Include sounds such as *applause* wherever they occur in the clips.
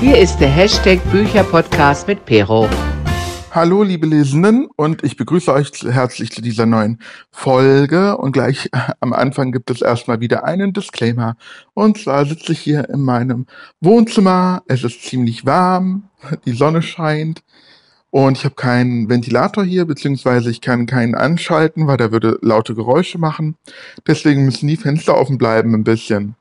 Hier ist der Hashtag Bücherpodcast mit Pero. Hallo, liebe Lesenden, und ich begrüße euch herzlich zu dieser neuen Folge. Und gleich am Anfang gibt es erstmal wieder einen Disclaimer. Und zwar sitze ich hier in meinem Wohnzimmer. Es ist ziemlich warm, die Sonne scheint. Und ich habe keinen Ventilator hier, beziehungsweise ich kann keinen anschalten, weil der würde laute Geräusche machen. Deswegen müssen die Fenster offen bleiben ein bisschen.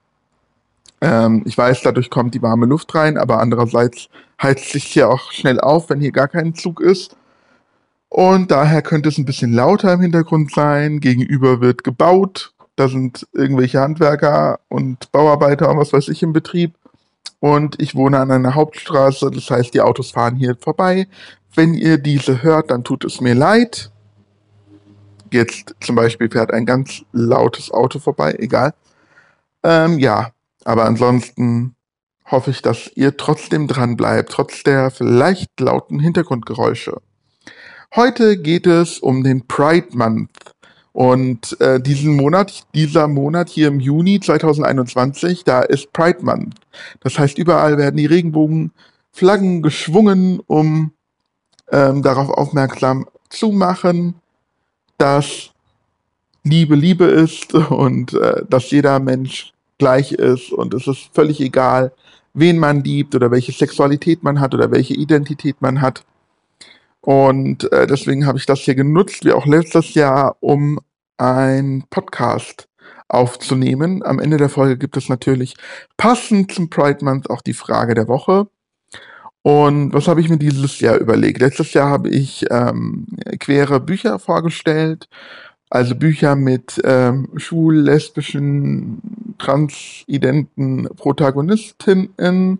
Ähm, ich weiß, dadurch kommt die warme Luft rein, aber andererseits heizt sich hier auch schnell auf, wenn hier gar kein Zug ist. Und daher könnte es ein bisschen lauter im Hintergrund sein. Gegenüber wird gebaut. Da sind irgendwelche Handwerker und Bauarbeiter und was weiß ich im Betrieb. Und ich wohne an einer Hauptstraße, das heißt, die Autos fahren hier vorbei. Wenn ihr diese hört, dann tut es mir leid. Jetzt zum Beispiel fährt ein ganz lautes Auto vorbei, egal. Ähm, ja, aber ansonsten hoffe ich, dass ihr trotzdem dran bleibt, trotz der vielleicht lauten Hintergrundgeräusche. Heute geht es um den Pride Month. Und äh, diesen Monat, dieser Monat hier im Juni 2021, da ist Pride Month. Das heißt, überall werden die Regenbogenflaggen geschwungen, um ähm, darauf aufmerksam zu machen, dass Liebe Liebe ist und äh, dass jeder Mensch gleich ist und es ist völlig egal, wen man liebt oder welche Sexualität man hat oder welche Identität man hat. Und äh, deswegen habe ich das hier genutzt, wie auch letztes Jahr, um einen Podcast aufzunehmen. Am Ende der Folge gibt es natürlich passend zum Pride Month auch die Frage der Woche. Und was habe ich mir dieses Jahr überlegt? Letztes Jahr habe ich ähm, queere Bücher vorgestellt, also Bücher mit ähm, schwul, transidenten Protagonistinnen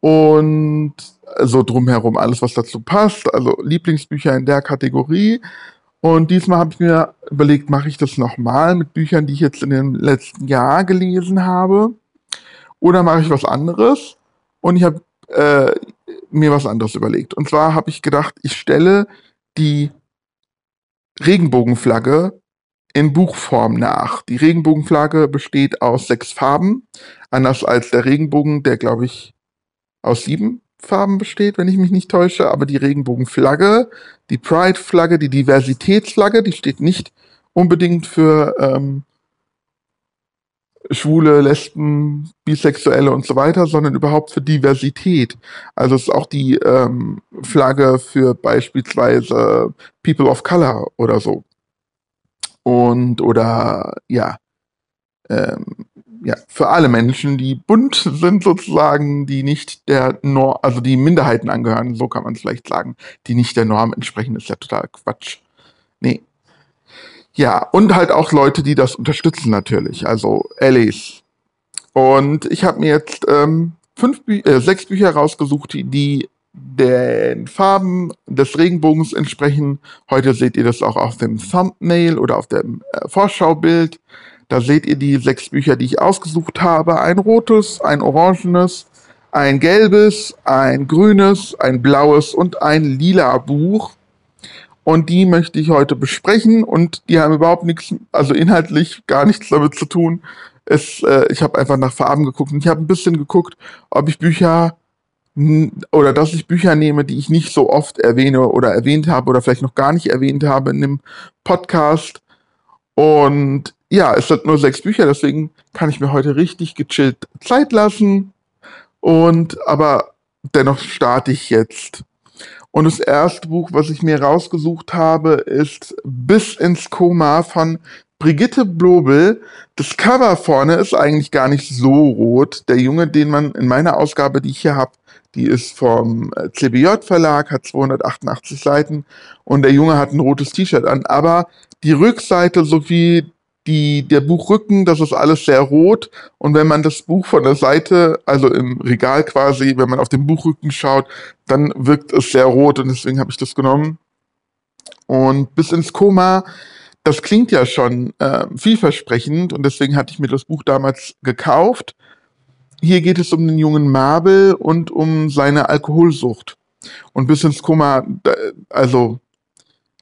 und so drumherum alles, was dazu passt. Also Lieblingsbücher in der Kategorie. Und diesmal habe ich mir überlegt, mache ich das nochmal mit Büchern, die ich jetzt in dem letzten Jahr gelesen habe? Oder mache ich was anderes? Und ich habe äh, mir was anderes überlegt. Und zwar habe ich gedacht, ich stelle die Regenbogenflagge in Buchform nach. Die Regenbogenflagge besteht aus sechs Farben, anders als der Regenbogen, der glaube ich aus sieben Farben besteht, wenn ich mich nicht täusche. Aber die Regenbogenflagge, die Pride-Flagge, die Diversitätsflagge, die steht nicht unbedingt für ähm, Schwule, Lesben, Bisexuelle und so weiter, sondern überhaupt für Diversität. Also es ist auch die ähm, Flagge für beispielsweise People of Color oder so. Und oder ja, ähm, ja, für alle Menschen, die bunt sind sozusagen, die nicht der Norm, also die Minderheiten angehören, so kann man es vielleicht sagen, die nicht der Norm entsprechen, ist ja total Quatsch. Nee, ja, und halt auch Leute, die das unterstützen natürlich, also Allies. Und ich habe mir jetzt ähm, fünf Bü äh, sechs Bücher rausgesucht, die, die den Farben des Regenbogens entsprechen. Heute seht ihr das auch auf dem Thumbnail oder auf dem äh, Vorschaubild. Da seht ihr die sechs Bücher, die ich ausgesucht habe. Ein rotes, ein orangenes, ein gelbes, ein grünes, ein blaues und ein lila Buch. Und die möchte ich heute besprechen und die haben überhaupt nichts, also inhaltlich gar nichts damit zu tun. Es, äh, ich habe einfach nach Farben geguckt und ich habe ein bisschen geguckt, ob ich Bücher oder dass ich Bücher nehme, die ich nicht so oft erwähne oder erwähnt habe oder vielleicht noch gar nicht erwähnt habe in dem Podcast. Und ja, es sind nur sechs Bücher, deswegen kann ich mir heute richtig gechillt Zeit lassen. Und aber dennoch starte ich jetzt. Und das erste Buch, was ich mir rausgesucht habe, ist Bis ins Koma von Brigitte Blobel. Das Cover vorne ist eigentlich gar nicht so rot. Der Junge, den man in meiner Ausgabe, die ich hier habe, die ist vom äh, CBJ Verlag, hat 288 Seiten und der Junge hat ein rotes T-Shirt an. Aber die Rückseite sowie die, der Buchrücken, das ist alles sehr rot. Und wenn man das Buch von der Seite, also im Regal quasi, wenn man auf den Buchrücken schaut, dann wirkt es sehr rot und deswegen habe ich das genommen. Und bis ins Koma, das klingt ja schon äh, vielversprechend und deswegen hatte ich mir das Buch damals gekauft. Hier geht es um den jungen Mabel und um seine Alkoholsucht. Und bis ins Koma, also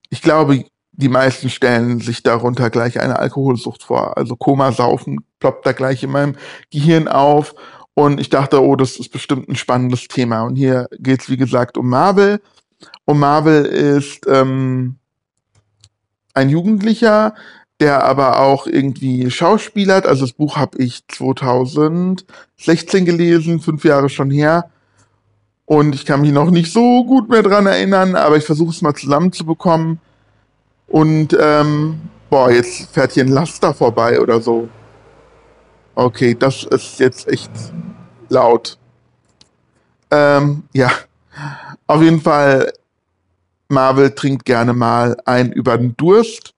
ich glaube, die meisten stellen sich darunter gleich eine Alkoholsucht vor. Also Koma saufen ploppt da gleich in meinem Gehirn auf. Und ich dachte, oh, das ist bestimmt ein spannendes Thema. Und hier geht es, wie gesagt, um Marvel. Und Marvel ist ähm, ein Jugendlicher, der aber auch irgendwie schauspielert. Also das Buch habe ich 2016 gelesen, fünf Jahre schon her. Und ich kann mich noch nicht so gut mehr dran erinnern, aber ich versuche es mal zusammenzubekommen. Und ähm, boah, jetzt fährt hier ein Laster vorbei oder so. Okay, das ist jetzt echt laut. Ähm, ja, auf jeden Fall, Marvel trinkt gerne mal ein über den Durst.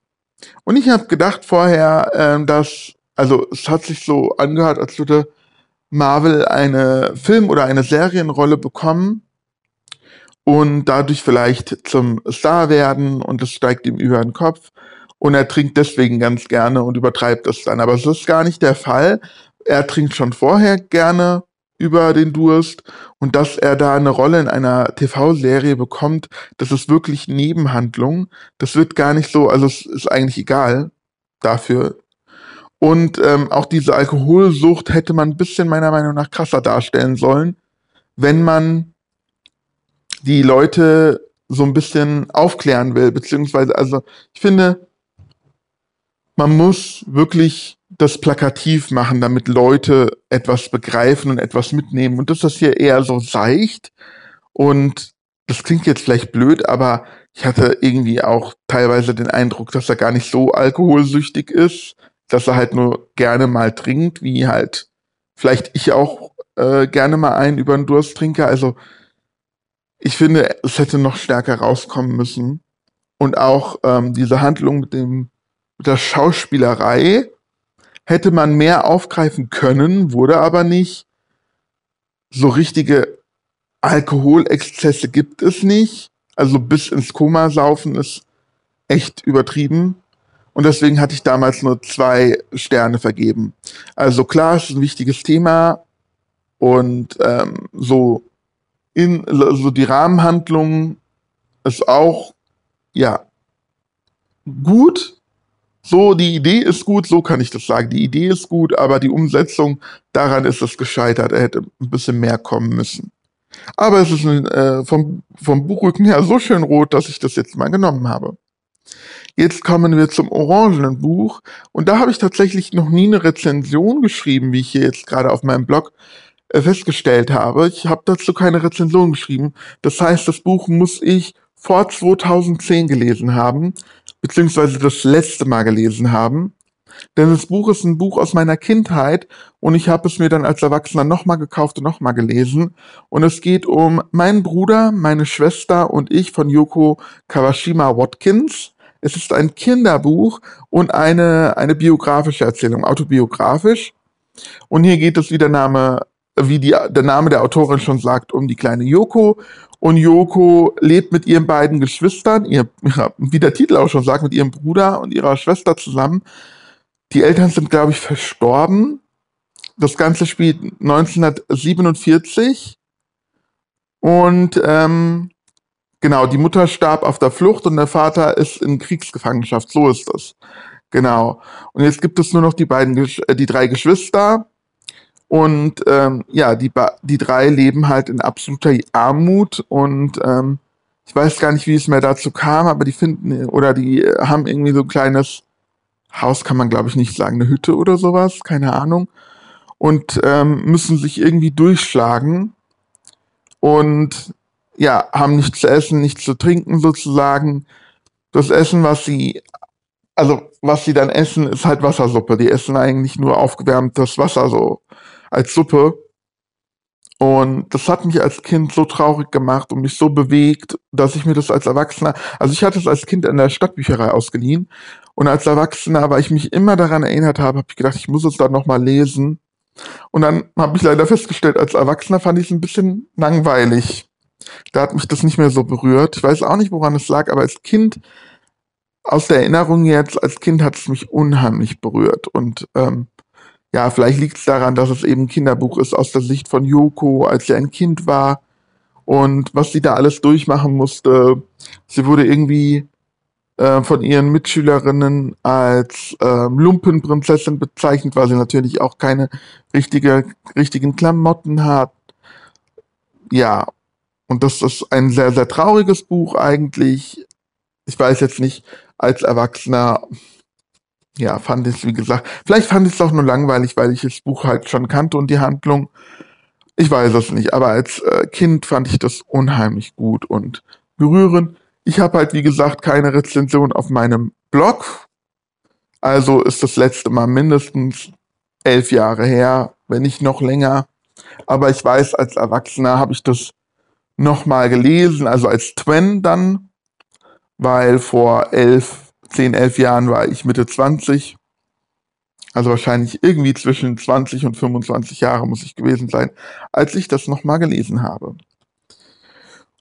Und ich habe gedacht vorher, ähm, dass, also es hat sich so angehört, als würde Marvel eine Film- oder eine Serienrolle bekommen und dadurch vielleicht zum Star werden und es steigt ihm über den Kopf und er trinkt deswegen ganz gerne und übertreibt es dann. Aber es ist gar nicht der Fall. Er trinkt schon vorher gerne über den Durst und dass er da eine Rolle in einer TV-Serie bekommt, das ist wirklich Nebenhandlung. Das wird gar nicht so, also es ist eigentlich egal dafür. Und ähm, auch diese Alkoholsucht hätte man ein bisschen meiner Meinung nach krasser darstellen sollen, wenn man die Leute so ein bisschen aufklären will, beziehungsweise, also ich finde, man muss wirklich das plakativ machen, damit Leute etwas begreifen und etwas mitnehmen. Und das ist hier eher so seicht. Und das klingt jetzt vielleicht blöd, aber ich hatte irgendwie auch teilweise den Eindruck, dass er gar nicht so alkoholsüchtig ist, dass er halt nur gerne mal trinkt, wie halt vielleicht ich auch äh, gerne mal einen über den Durst trinke. Also ich finde, es hätte noch stärker rauskommen müssen. Und auch ähm, diese Handlung mit dem mit der Schauspielerei hätte man mehr aufgreifen können, wurde aber nicht. So richtige Alkoholexzesse gibt es nicht. Also bis ins Koma saufen ist echt übertrieben. Und deswegen hatte ich damals nur zwei Sterne vergeben. Also klar, es ist ein wichtiges Thema. Und ähm, so in so die Rahmenhandlung ist auch ja gut, so, die Idee ist gut, so kann ich das sagen. Die Idee ist gut, aber die Umsetzung, daran ist es gescheitert. Er hätte ein bisschen mehr kommen müssen. Aber es ist äh, vom, vom Buchrücken her so schön rot, dass ich das jetzt mal genommen habe. Jetzt kommen wir zum orangenen Buch. Und da habe ich tatsächlich noch nie eine Rezension geschrieben, wie ich hier jetzt gerade auf meinem Blog äh, festgestellt habe. Ich habe dazu keine Rezension geschrieben. Das heißt, das Buch muss ich vor 2010 gelesen haben beziehungsweise das letzte Mal gelesen haben. Denn das Buch ist ein Buch aus meiner Kindheit und ich habe es mir dann als Erwachsener nochmal gekauft und nochmal gelesen. Und es geht um meinen Bruder, meine Schwester und ich von Yoko Kawashima Watkins. Es ist ein Kinderbuch und eine, eine biografische Erzählung, autobiografisch. Und hier geht es, wie der Name, wie die, der Name der Autorin schon sagt, um die kleine Yoko. Und Yoko lebt mit ihren beiden Geschwistern, ihr, wie der Titel auch schon sagt, mit ihrem Bruder und ihrer Schwester zusammen. Die Eltern sind, glaube ich, verstorben. Das Ganze spielt 1947. Und ähm, genau, die Mutter starb auf der Flucht und der Vater ist in Kriegsgefangenschaft. So ist das. Genau. Und jetzt gibt es nur noch die beiden, äh, die drei Geschwister. Und ähm, ja, die, die drei leben halt in absoluter Armut und ähm, ich weiß gar nicht, wie es mir dazu kam, aber die finden oder die haben irgendwie so ein kleines Haus, kann man glaube ich nicht sagen, eine Hütte oder sowas, keine Ahnung. Und ähm, müssen sich irgendwie durchschlagen und ja, haben nichts zu essen, nichts zu trinken sozusagen. Das Essen, was sie, also was sie dann essen, ist halt Wassersuppe. Die essen eigentlich nur aufgewärmtes Wasser so als Suppe. Und das hat mich als Kind so traurig gemacht und mich so bewegt, dass ich mir das als Erwachsener, also ich hatte es als Kind in der Stadtbücherei ausgeliehen und als Erwachsener, weil ich mich immer daran erinnert habe, habe ich gedacht, ich muss es dann nochmal lesen. Und dann habe ich leider festgestellt, als Erwachsener fand ich es ein bisschen langweilig. Da hat mich das nicht mehr so berührt. Ich weiß auch nicht, woran es lag, aber als Kind, aus der Erinnerung jetzt, als Kind hat es mich unheimlich berührt. Und ähm, ja, vielleicht liegt es daran, dass es eben ein Kinderbuch ist aus der Sicht von Yoko, als sie ein Kind war und was sie da alles durchmachen musste. Sie wurde irgendwie äh, von ihren Mitschülerinnen als äh, Lumpenprinzessin bezeichnet, weil sie natürlich auch keine richtige, richtigen Klamotten hat. Ja, und das ist ein sehr, sehr trauriges Buch eigentlich. Ich weiß jetzt nicht, als Erwachsener, ja, fand es, wie gesagt, vielleicht fand ich es auch nur langweilig, weil ich das Buch halt schon kannte und die Handlung. Ich weiß es nicht, aber als äh, Kind fand ich das unheimlich gut und berührend. Ich habe halt, wie gesagt, keine Rezension auf meinem Blog. Also ist das letzte Mal mindestens elf Jahre her, wenn nicht noch länger. Aber ich weiß, als Erwachsener habe ich das nochmal gelesen, also als Twen dann, weil vor elf, zehn, elf Jahren war ich Mitte 20 also wahrscheinlich irgendwie zwischen 20 und 25 Jahre muss ich gewesen sein, als ich das nochmal gelesen habe.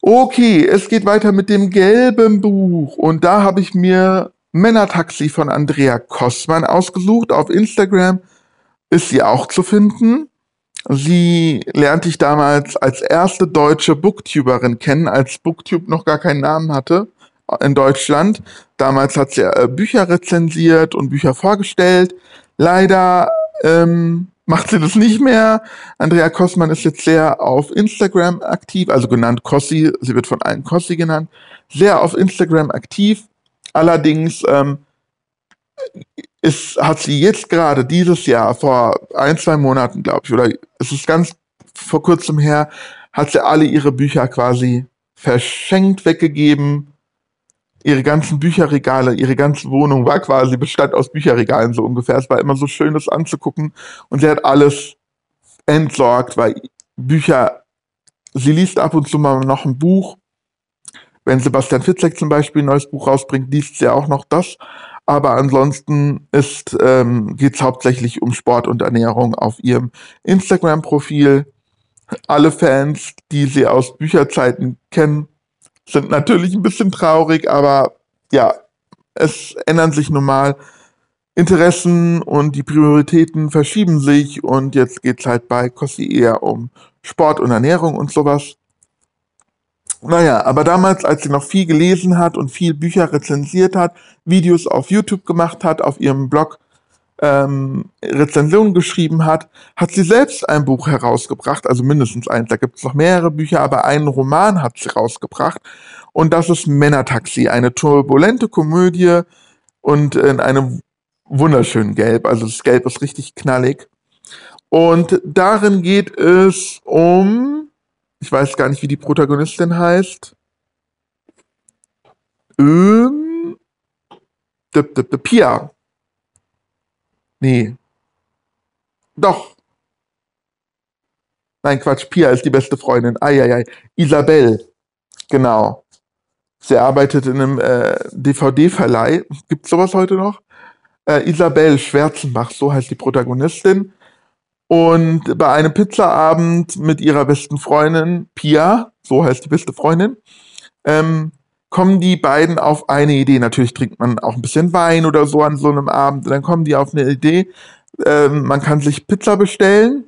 Okay, es geht weiter mit dem gelben Buch. Und da habe ich mir Männertaxi von Andrea Kossmann ausgesucht. Auf Instagram ist sie auch zu finden. Sie lernte ich damals als erste deutsche Booktuberin kennen, als Booktube noch gar keinen Namen hatte in Deutschland. Damals hat sie äh, Bücher rezensiert und Bücher vorgestellt. Leider ähm, macht sie das nicht mehr. Andrea Kossmann ist jetzt sehr auf Instagram aktiv, also genannt Kossi, sie wird von allen Kossi genannt, sehr auf Instagram aktiv. Allerdings ähm, ist, hat sie jetzt gerade dieses Jahr, vor ein, zwei Monaten, glaube ich, oder es ist ganz vor kurzem her, hat sie alle ihre Bücher quasi verschenkt, weggegeben ihre ganzen Bücherregale, ihre ganze Wohnung war quasi bestand aus Bücherregalen so ungefähr. Es war immer so schön, das anzugucken. Und sie hat alles entsorgt, weil Bücher, sie liest ab und zu mal noch ein Buch. Wenn Sebastian Fitzek zum Beispiel ein neues Buch rausbringt, liest sie auch noch das. Aber ansonsten ist, ähm, geht es hauptsächlich um Sport und Ernährung auf ihrem Instagram-Profil. Alle Fans, die sie aus Bücherzeiten kennen, sind natürlich ein bisschen traurig, aber ja, es ändern sich nun mal Interessen und die Prioritäten verschieben sich und jetzt geht's halt bei Kossi eher um Sport und Ernährung und sowas. Naja, aber damals, als sie noch viel gelesen hat und viel Bücher rezensiert hat, Videos auf YouTube gemacht hat, auf ihrem Blog ähm, Rezensionen geschrieben hat, hat sie selbst ein Buch herausgebracht, also mindestens eins. Da gibt es noch mehrere Bücher, aber einen Roman hat sie rausgebracht. Und das ist Männertaxi, eine turbulente Komödie und in einem wunderschönen Gelb. Also das Gelb ist richtig knallig. Und darin geht es um, ich weiß gar nicht, wie die Protagonistin heißt. Ähm, Pia. Nee. Doch. Nein, Quatsch, Pia ist die beste Freundin. Eieiei. Isabel. Genau. Sie arbeitet in einem äh, DVD-Verleih. Gibt sowas heute noch? Äh, Isabel Schwerzenbach, so heißt die Protagonistin. Und bei einem Pizzaabend mit ihrer besten Freundin, Pia, so heißt die beste Freundin, ähm, kommen die beiden auf eine Idee. Natürlich trinkt man auch ein bisschen Wein oder so an so einem Abend. Und dann kommen die auf eine Idee, äh, man kann sich Pizza bestellen,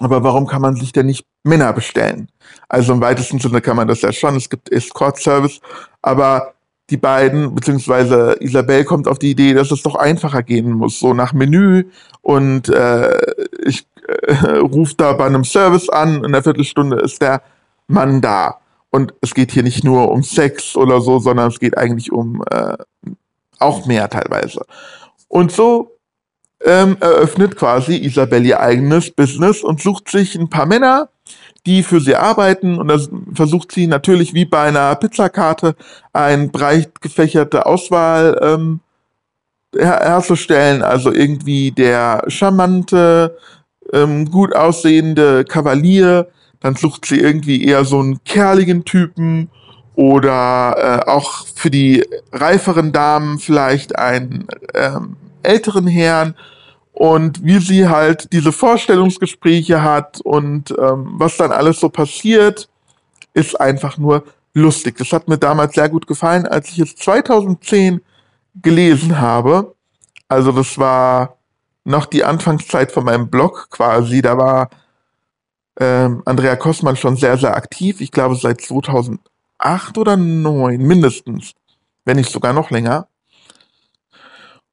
aber warum kann man sich denn nicht Männer bestellen? Also im weitesten Sinne kann man das ja schon. Es gibt Escort-Service, aber die beiden, beziehungsweise Isabel kommt auf die Idee, dass es doch einfacher gehen muss, so nach Menü und äh, ich äh, *laughs* rufe da bei einem Service an, in einer Viertelstunde ist der Mann da. Und es geht hier nicht nur um Sex oder so, sondern es geht eigentlich um äh, auch mehr teilweise. Und so ähm, eröffnet quasi Isabel ihr eigenes Business und sucht sich ein paar Männer, die für sie arbeiten und das versucht sie natürlich wie bei einer Pizzakarte ein breit gefächerte Auswahl ähm, her herzustellen. Also irgendwie der charmante, ähm, gut aussehende Kavalier, dann sucht sie irgendwie eher so einen kerligen Typen oder äh, auch für die reiferen Damen vielleicht einen ähm, älteren Herrn und wie sie halt diese Vorstellungsgespräche hat und ähm, was dann alles so passiert, ist einfach nur lustig. Das hat mir damals sehr gut gefallen, als ich es 2010 gelesen habe. Also das war noch die Anfangszeit von meinem Blog quasi. Da war ähm, Andrea Kossmann schon sehr, sehr aktiv. Ich glaube seit 2008 oder 2009 mindestens. wenn nicht sogar noch länger.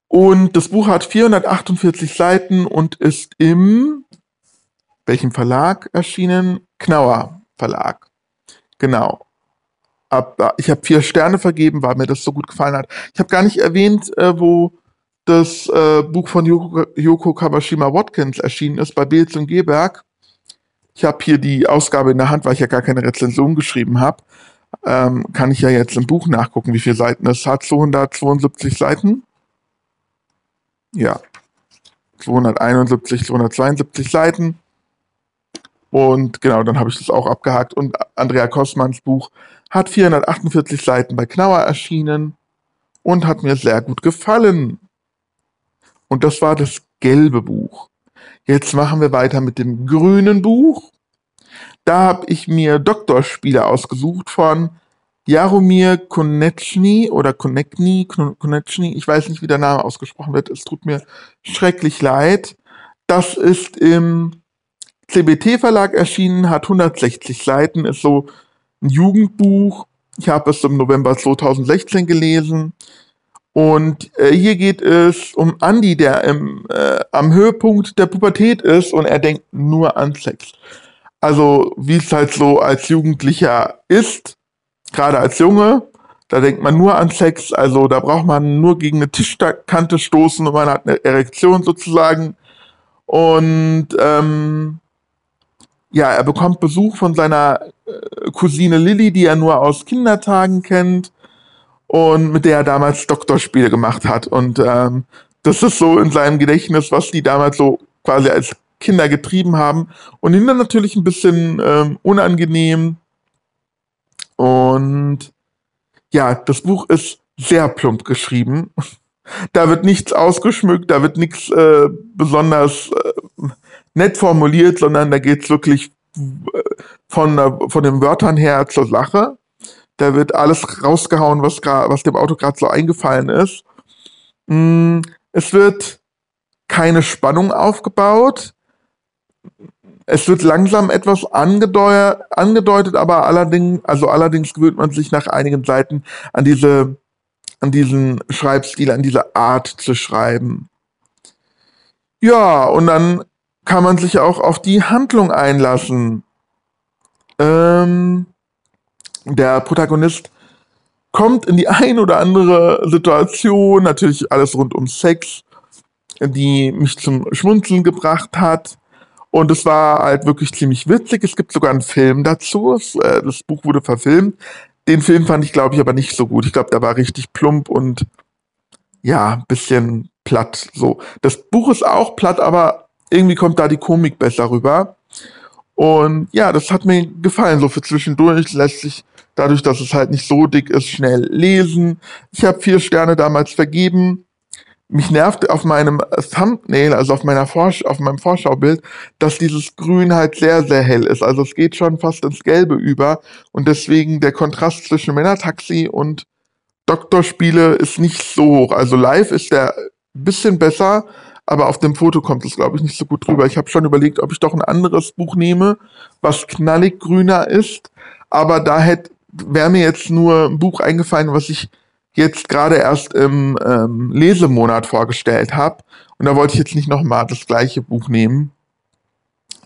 Und das Buch hat 448 Seiten und ist im welchem Verlag erschienen? Knauer Verlag. Genau. Ab, ich habe vier Sterne vergeben, weil mir das so gut gefallen hat. Ich habe gar nicht erwähnt, äh, wo das äh, Buch von Yoko, Yoko Kawashima Watkins erschienen ist, bei Beels und Geberg. Ich habe hier die Ausgabe in der Hand, weil ich ja gar keine Rezension geschrieben habe. Ähm, kann ich ja jetzt im Buch nachgucken, wie viele Seiten es hat. 272 Seiten. Ja. 271, 272 Seiten. Und genau, dann habe ich das auch abgehakt. Und Andrea Kossmanns Buch hat 448 Seiten bei Knauer erschienen und hat mir sehr gut gefallen. Und das war das gelbe Buch. Jetzt machen wir weiter mit dem grünen Buch. Da habe ich mir Doktorspiele ausgesucht von Jaromir Konechny oder Konechny, Konechny, ich weiß nicht, wie der Name ausgesprochen wird, es tut mir schrecklich leid. Das ist im CBT Verlag erschienen, hat 160 Seiten, ist so ein Jugendbuch. Ich habe es im November 2016 gelesen. Und äh, hier geht es um Andy, der im, äh, am Höhepunkt der Pubertät ist und er denkt nur an Sex. Also wie es halt so als Jugendlicher ist, gerade als Junge, da denkt man nur an Sex, also da braucht man nur gegen eine Tischkante stoßen und man hat eine Erektion sozusagen. Und ähm, ja, er bekommt Besuch von seiner äh, Cousine Lilly, die er nur aus Kindertagen kennt und mit der er damals Doktorspiele gemacht hat. Und ähm, das ist so in seinem Gedächtnis, was die damals so quasi als Kinder getrieben haben. Und ihn dann natürlich ein bisschen ähm, unangenehm. Und ja, das Buch ist sehr plump geschrieben. Da wird nichts ausgeschmückt, da wird nichts äh, besonders äh, nett formuliert, sondern da geht's wirklich äh, von, von den Wörtern her zur Sache. Da wird alles rausgehauen, was, was dem Auto gerade so eingefallen ist. Mm, es wird keine Spannung aufgebaut. Es wird langsam etwas angedeutet, aber allerdings, also allerdings gewöhnt man sich nach einigen Seiten an diese, an diesen Schreibstil, an diese Art zu schreiben. Ja, und dann kann man sich auch auf die Handlung einlassen. Ähm, der Protagonist kommt in die ein oder andere Situation, natürlich alles rund um Sex, die mich zum Schmunzeln gebracht hat. Und es war halt wirklich ziemlich witzig. Es gibt sogar einen Film dazu. Äh, das Buch wurde verfilmt. Den Film fand ich, glaube ich, aber nicht so gut. Ich glaube, der war richtig plump und ja, bisschen platt. So. Das Buch ist auch platt, aber irgendwie kommt da die Komik besser rüber. Und ja, das hat mir gefallen. So für zwischendurch lässt sich dadurch, dass es halt nicht so dick ist, schnell lesen. Ich habe vier Sterne damals vergeben. Mich nervt auf meinem Thumbnail, also auf meiner Vorsch auf meinem Vorschaubild, dass dieses Grün halt sehr, sehr hell ist. Also es geht schon fast ins Gelbe über. Und deswegen der Kontrast zwischen Männertaxi und Doktorspiele ist nicht so hoch. Also live ist der bisschen besser, aber auf dem Foto kommt es, glaube ich, nicht so gut drüber. Ich habe schon überlegt, ob ich doch ein anderes Buch nehme, was knallig grüner ist, aber da hätte wäre mir jetzt nur ein Buch eingefallen, was ich jetzt gerade erst im ähm, Lesemonat vorgestellt habe. Und da wollte ich jetzt nicht nochmal das gleiche Buch nehmen.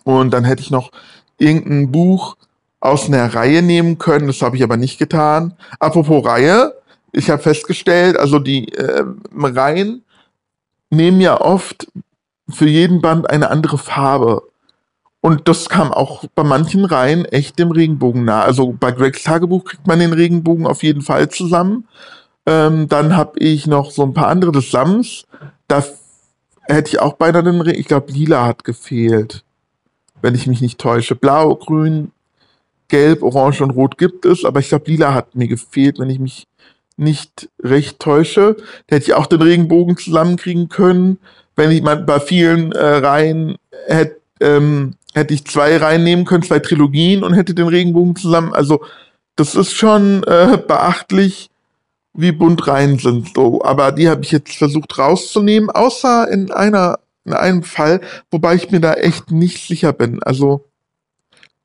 Und dann hätte ich noch irgendein Buch aus einer Reihe nehmen können. Das habe ich aber nicht getan. Apropos Reihe, ich habe festgestellt, also die äh, Reihen nehmen ja oft für jeden Band eine andere Farbe. Und das kam auch bei manchen Reihen echt dem Regenbogen nah. Also bei Gregs Tagebuch kriegt man den Regenbogen auf jeden Fall zusammen. Ähm, dann habe ich noch so ein paar andere des Sams. Da hätte ich auch beinahe den Regen. Ich glaube, lila hat gefehlt. Wenn ich mich nicht täusche. Blau, grün, gelb, orange und rot gibt es. Aber ich glaube, lila hat mir gefehlt, wenn ich mich nicht recht täusche. Da hätte ich auch den Regenbogen zusammenkriegen können. Wenn ich mal bei vielen äh, Reihen hätte, ähm, hätte ich zwei reinnehmen können, zwei Trilogien und hätte den Regenbogen zusammen. Also das ist schon äh, beachtlich, wie bunt rein sind. So, aber die habe ich jetzt versucht rauszunehmen, außer in einer in einem Fall, wobei ich mir da echt nicht sicher bin. Also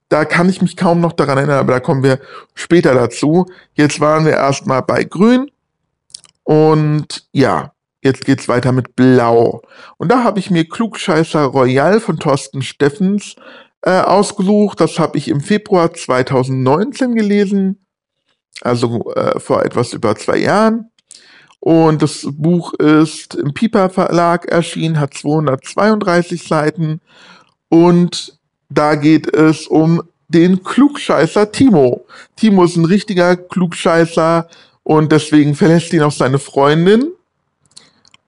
da kann ich mich kaum noch daran erinnern, aber da kommen wir später dazu. Jetzt waren wir erstmal bei Grün Und ja, jetzt geht's weiter mit Blau. Und da habe ich mir Klugscheißer Royal von Thorsten Steffens äh, ausgesucht. Das habe ich im Februar 2019 gelesen, also äh, vor etwas über zwei Jahren. Und das Buch ist im Piper Verlag erschienen, hat 232 Seiten. Und da geht es um den Klugscheißer Timo. Timo ist ein richtiger Klugscheißer und deswegen verlässt ihn auch seine Freundin.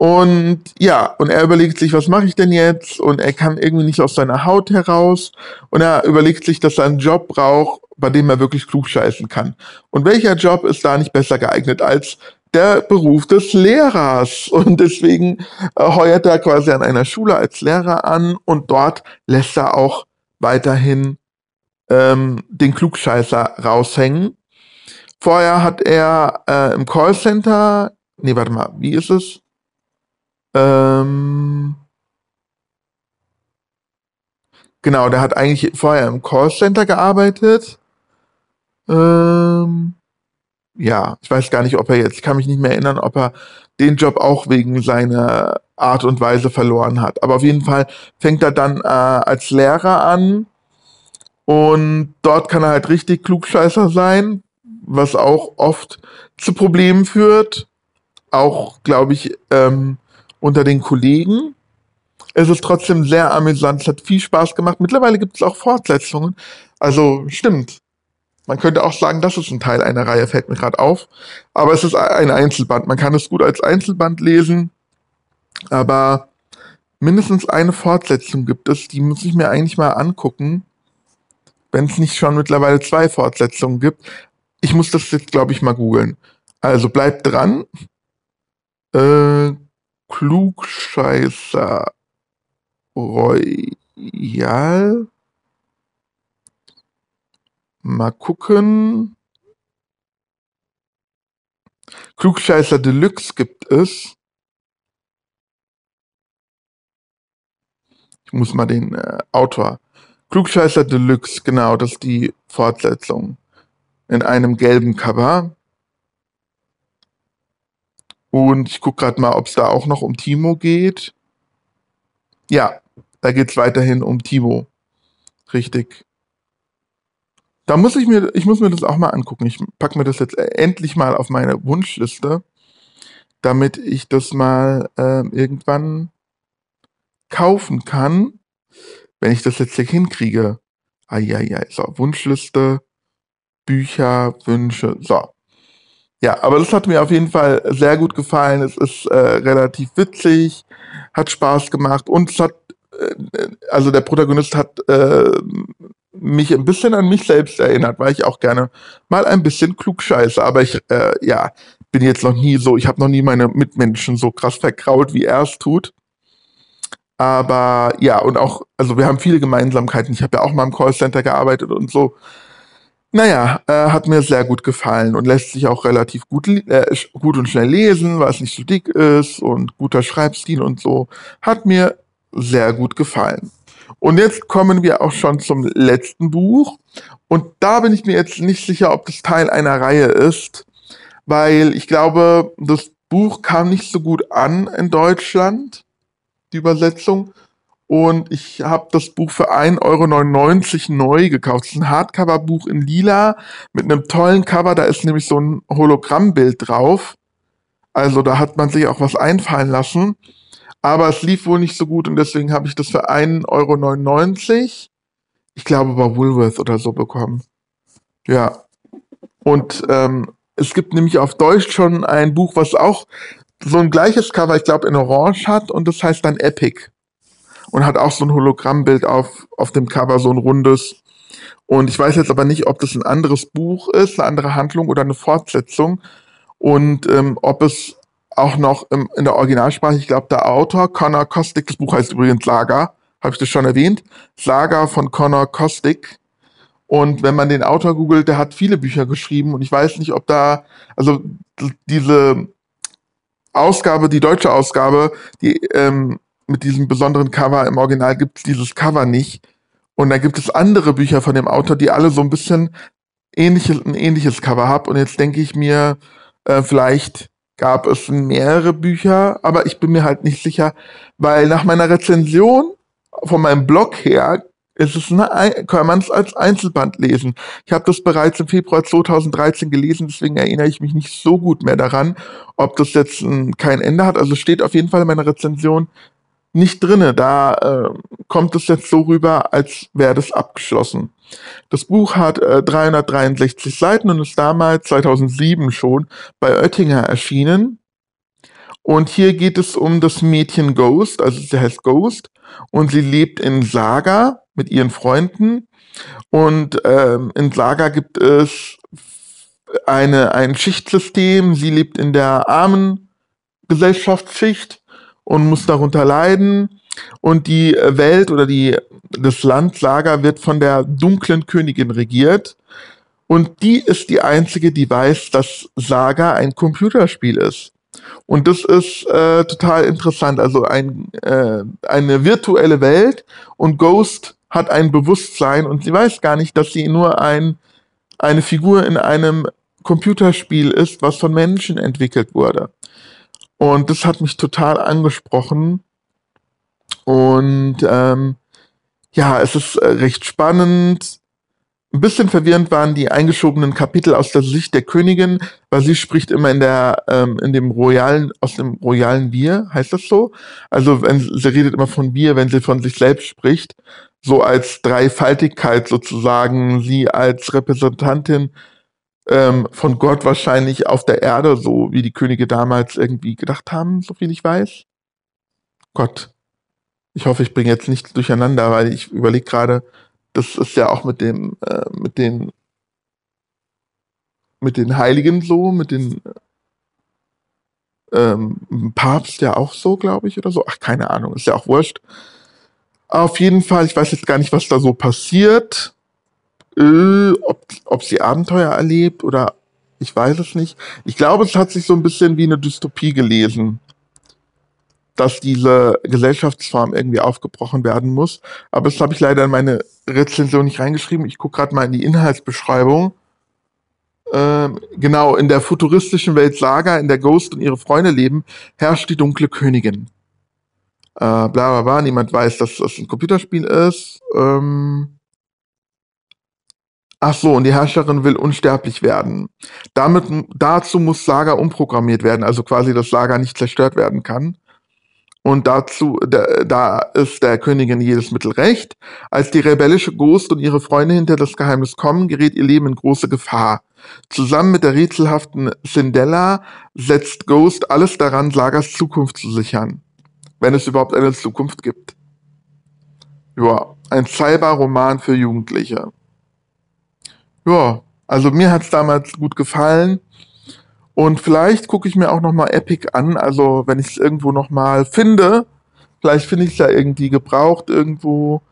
Und ja, und er überlegt sich, was mache ich denn jetzt? Und er kann irgendwie nicht aus seiner Haut heraus. Und er überlegt sich, dass er einen Job braucht, bei dem er wirklich klugscheißen kann. Und welcher Job ist da nicht besser geeignet als der Beruf des Lehrers. *laughs* Und deswegen äh, heuert er quasi an einer Schule als Lehrer an und dort lässt er auch weiterhin ähm, den Klugscheißer raushängen. Vorher hat er äh, im Callcenter, nee, warte mal, wie ist es? Ähm, genau, der hat eigentlich vorher im Callcenter gearbeitet. Ähm, ja, ich weiß gar nicht, ob er jetzt, ich kann mich nicht mehr erinnern, ob er den Job auch wegen seiner Art und Weise verloren hat. Aber auf jeden Fall fängt er dann äh, als Lehrer an und dort kann er halt richtig Klugscheißer sein, was auch oft zu Problemen führt. Auch, glaube ich, ähm, unter den Kollegen. Es ist trotzdem sehr amüsant, es hat viel Spaß gemacht. Mittlerweile gibt es auch Fortsetzungen. Also stimmt, man könnte auch sagen, das ist ein Teil einer Reihe, fällt mir gerade auf. Aber es ist ein Einzelband. Man kann es gut als Einzelband lesen. Aber mindestens eine Fortsetzung gibt es. Die muss ich mir eigentlich mal angucken. Wenn es nicht schon mittlerweile zwei Fortsetzungen gibt. Ich muss das jetzt, glaube ich, mal googeln. Also bleibt dran. Äh, Klugscheißer Royal. Mal gucken. Klugscheißer Deluxe gibt es. Ich muss mal den äh, Autor. Klugscheißer Deluxe, genau, das ist die Fortsetzung. In einem gelben Cover. Und ich gucke gerade mal, ob es da auch noch um Timo geht. Ja, da geht es weiterhin um Timo. Richtig. Da muss ich mir, ich muss mir das auch mal angucken. Ich packe mir das jetzt endlich mal auf meine Wunschliste, damit ich das mal äh, irgendwann kaufen kann, wenn ich das jetzt hier hinkriege. Eieiei, so, Wunschliste, Bücher, Wünsche, so. Ja, aber das hat mir auf jeden Fall sehr gut gefallen. Es ist äh, relativ witzig, hat Spaß gemacht und es hat, äh, also der Protagonist hat äh, mich ein bisschen an mich selbst erinnert, weil ich auch gerne mal ein bisschen klugscheiße. Aber ich, äh, ja, bin jetzt noch nie so, ich habe noch nie meine Mitmenschen so krass verkrault, wie er es tut. Aber ja, und auch, also wir haben viele Gemeinsamkeiten. Ich habe ja auch mal im Callcenter gearbeitet und so. Naja, äh, hat mir sehr gut gefallen und lässt sich auch relativ gut, äh, gut und schnell lesen, weil es nicht so dick ist und guter Schreibstil und so. Hat mir sehr gut gefallen. Und jetzt kommen wir auch schon zum letzten Buch. Und da bin ich mir jetzt nicht sicher, ob das Teil einer Reihe ist, weil ich glaube, das Buch kam nicht so gut an in Deutschland, die Übersetzung. Und ich habe das Buch für 1,99 Euro neu gekauft. Es ist ein Hardcover-Buch in lila mit einem tollen Cover. Da ist nämlich so ein Hologrammbild drauf. Also da hat man sich auch was einfallen lassen. Aber es lief wohl nicht so gut und deswegen habe ich das für 1,99 Euro, ich glaube bei Woolworth oder so bekommen. Ja. Und ähm, es gibt nämlich auf Deutsch schon ein Buch, was auch so ein gleiches Cover, ich glaube in Orange hat und das heißt dann Epic. Und hat auch so ein Hologrammbild auf, auf dem Cover, so ein rundes. Und ich weiß jetzt aber nicht, ob das ein anderes Buch ist, eine andere Handlung oder eine Fortsetzung. Und ähm, ob es auch noch im, in der Originalsprache, ich glaube, der Autor, Connor Kostick, das Buch heißt übrigens Lager, habe ich das schon erwähnt, Saga von Connor Kostick. Und wenn man den Autor googelt, der hat viele Bücher geschrieben und ich weiß nicht, ob da, also diese Ausgabe, die deutsche Ausgabe, die ähm, mit diesem besonderen Cover im Original gibt es dieses Cover nicht. Und da gibt es andere Bücher von dem Autor, die alle so ein bisschen ähnliches, ein ähnliches Cover haben. Und jetzt denke ich mir, äh, vielleicht gab es mehrere Bücher, aber ich bin mir halt nicht sicher, weil nach meiner Rezension von meinem Blog her ist es eine, kann man es als Einzelband lesen. Ich habe das bereits im Februar 2013 gelesen, deswegen erinnere ich mich nicht so gut mehr daran, ob das jetzt ein, kein Ende hat. Also steht auf jeden Fall in meiner Rezension nicht drinne. Da äh, kommt es jetzt so rüber, als wäre das abgeschlossen. Das Buch hat äh, 363 Seiten und ist damals 2007 schon bei Oettinger erschienen. Und hier geht es um das Mädchen Ghost, also sie heißt Ghost und sie lebt in Saga mit ihren Freunden. Und ähm, in Saga gibt es eine, ein Schichtsystem. Sie lebt in der armen Gesellschaftsschicht und muss darunter leiden. Und die Welt oder die, das Land Saga wird von der dunklen Königin regiert. Und die ist die einzige, die weiß, dass Saga ein Computerspiel ist. Und das ist äh, total interessant. Also ein, äh, eine virtuelle Welt und Ghost hat ein Bewusstsein und sie weiß gar nicht, dass sie nur ein, eine Figur in einem Computerspiel ist, was von Menschen entwickelt wurde. Und das hat mich total angesprochen. Und ähm, ja, es ist äh, recht spannend. Ein bisschen verwirrend waren die eingeschobenen Kapitel aus der Sicht der Königin, weil sie spricht immer in der, ähm, in dem royalen, aus dem royalen Wir, heißt das so? Also wenn sie redet immer von Wir, wenn sie von sich selbst spricht, so als Dreifaltigkeit sozusagen, sie als Repräsentantin ähm, von Gott wahrscheinlich auf der Erde, so wie die Könige damals irgendwie gedacht haben, so viel ich weiß. Gott. Ich hoffe, ich bringe jetzt nichts durcheinander, weil ich überlege gerade, das ist ja auch mit dem, äh, mit den, mit den Heiligen so, mit den ähm, Papst ja auch so, glaube ich, oder so. Ach, keine Ahnung, ist ja auch wurscht. Auf jeden Fall, ich weiß jetzt gar nicht, was da so passiert. Äh, ob, ob sie Abenteuer erlebt oder ich weiß es nicht. Ich glaube, es hat sich so ein bisschen wie eine Dystopie gelesen dass diese Gesellschaftsform irgendwie aufgebrochen werden muss. Aber das habe ich leider in meine Rezension nicht reingeschrieben. Ich gucke gerade mal in die Inhaltsbeschreibung. Ähm, genau, in der futuristischen Welt Saga, in der Ghost und ihre Freunde leben, herrscht die dunkle Königin. Äh, bla bla bla, niemand weiß, dass das ein Computerspiel ist. Ähm, Ach so, und die Herrscherin will unsterblich werden. Damit, dazu muss Saga umprogrammiert werden, also quasi das Saga nicht zerstört werden kann. Und dazu, da, da ist der Königin jedes Mittel recht. Als die rebellische Ghost und ihre Freunde hinter das Geheimnis kommen, gerät ihr Leben in große Gefahr. Zusammen mit der rätselhaften Cinderella setzt Ghost alles daran, Sagas Zukunft zu sichern. Wenn es überhaupt eine Zukunft gibt. Ja, ein Cyber-Roman für Jugendliche. Ja, also mir hat's damals gut gefallen. Und vielleicht gucke ich mir auch nochmal Epic an. Also wenn ich es irgendwo nochmal finde, vielleicht finde ich es ja irgendwie gebraucht irgendwo.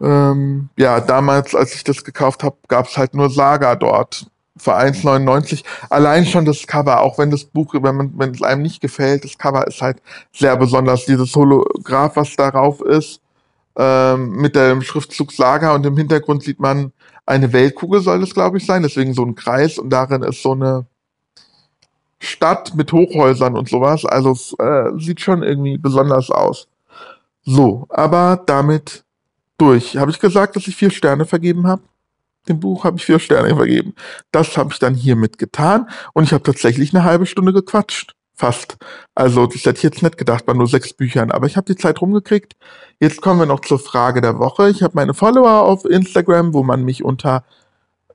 Ähm, ja, damals, als ich das gekauft habe, gab es halt nur Saga dort. Für 1,99. Allein schon das Cover, auch wenn das Buch, wenn, wenn es einem nicht gefällt, das Cover ist halt sehr besonders. Dieses Holograph, was darauf ist, ähm, mit dem Schriftzug Saga und im Hintergrund sieht man eine Weltkugel, soll das, glaube ich, sein. Deswegen so ein Kreis und darin ist so eine Stadt mit Hochhäusern und sowas. Also es äh, sieht schon irgendwie besonders aus. So, aber damit durch. Habe ich gesagt, dass ich vier Sterne vergeben habe? Dem Buch habe ich vier Sterne vergeben. Das habe ich dann hiermit getan und ich habe tatsächlich eine halbe Stunde gequatscht. Fast. Also, das hätte ich jetzt nicht gedacht bei nur sechs Büchern, aber ich habe die Zeit rumgekriegt. Jetzt kommen wir noch zur Frage der Woche. Ich habe meine Follower auf Instagram, wo man mich unter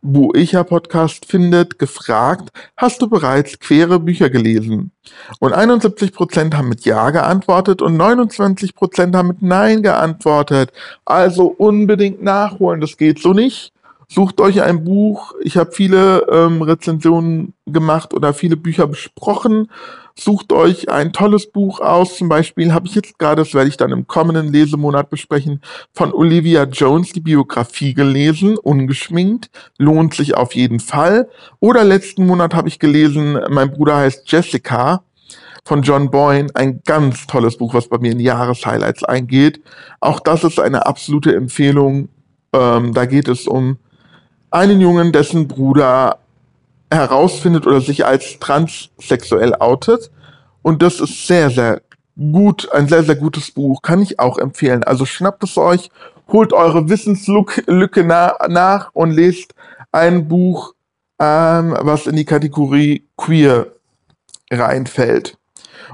Buecher Podcast findet, gefragt, hast du bereits quere Bücher gelesen? Und 71% haben mit Ja geantwortet und 29% haben mit Nein geantwortet. Also unbedingt nachholen, das geht so nicht. Sucht euch ein Buch. Ich habe viele ähm, Rezensionen gemacht oder viele Bücher besprochen. Sucht euch ein tolles Buch aus. Zum Beispiel habe ich jetzt gerade, das werde ich dann im kommenden Lesemonat besprechen, von Olivia Jones die Biografie gelesen, ungeschminkt. Lohnt sich auf jeden Fall. Oder letzten Monat habe ich gelesen, mein Bruder heißt Jessica von John Boyne. Ein ganz tolles Buch, was bei mir in Jahreshighlights eingeht. Auch das ist eine absolute Empfehlung. Ähm, da geht es um einen Jungen, dessen Bruder herausfindet oder sich als transsexuell outet. Und das ist sehr, sehr gut, ein sehr, sehr gutes Buch, kann ich auch empfehlen. Also schnappt es euch, holt eure Wissenslücke na nach und lest ein Buch, ähm, was in die Kategorie Queer reinfällt.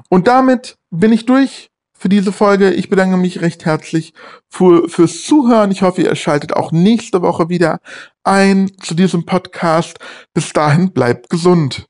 Und damit bin ich durch für diese Folge. Ich bedanke mich recht herzlich für, fürs Zuhören. Ich hoffe, ihr schaltet auch nächste Woche wieder ein zu diesem Podcast. Bis dahin bleibt gesund.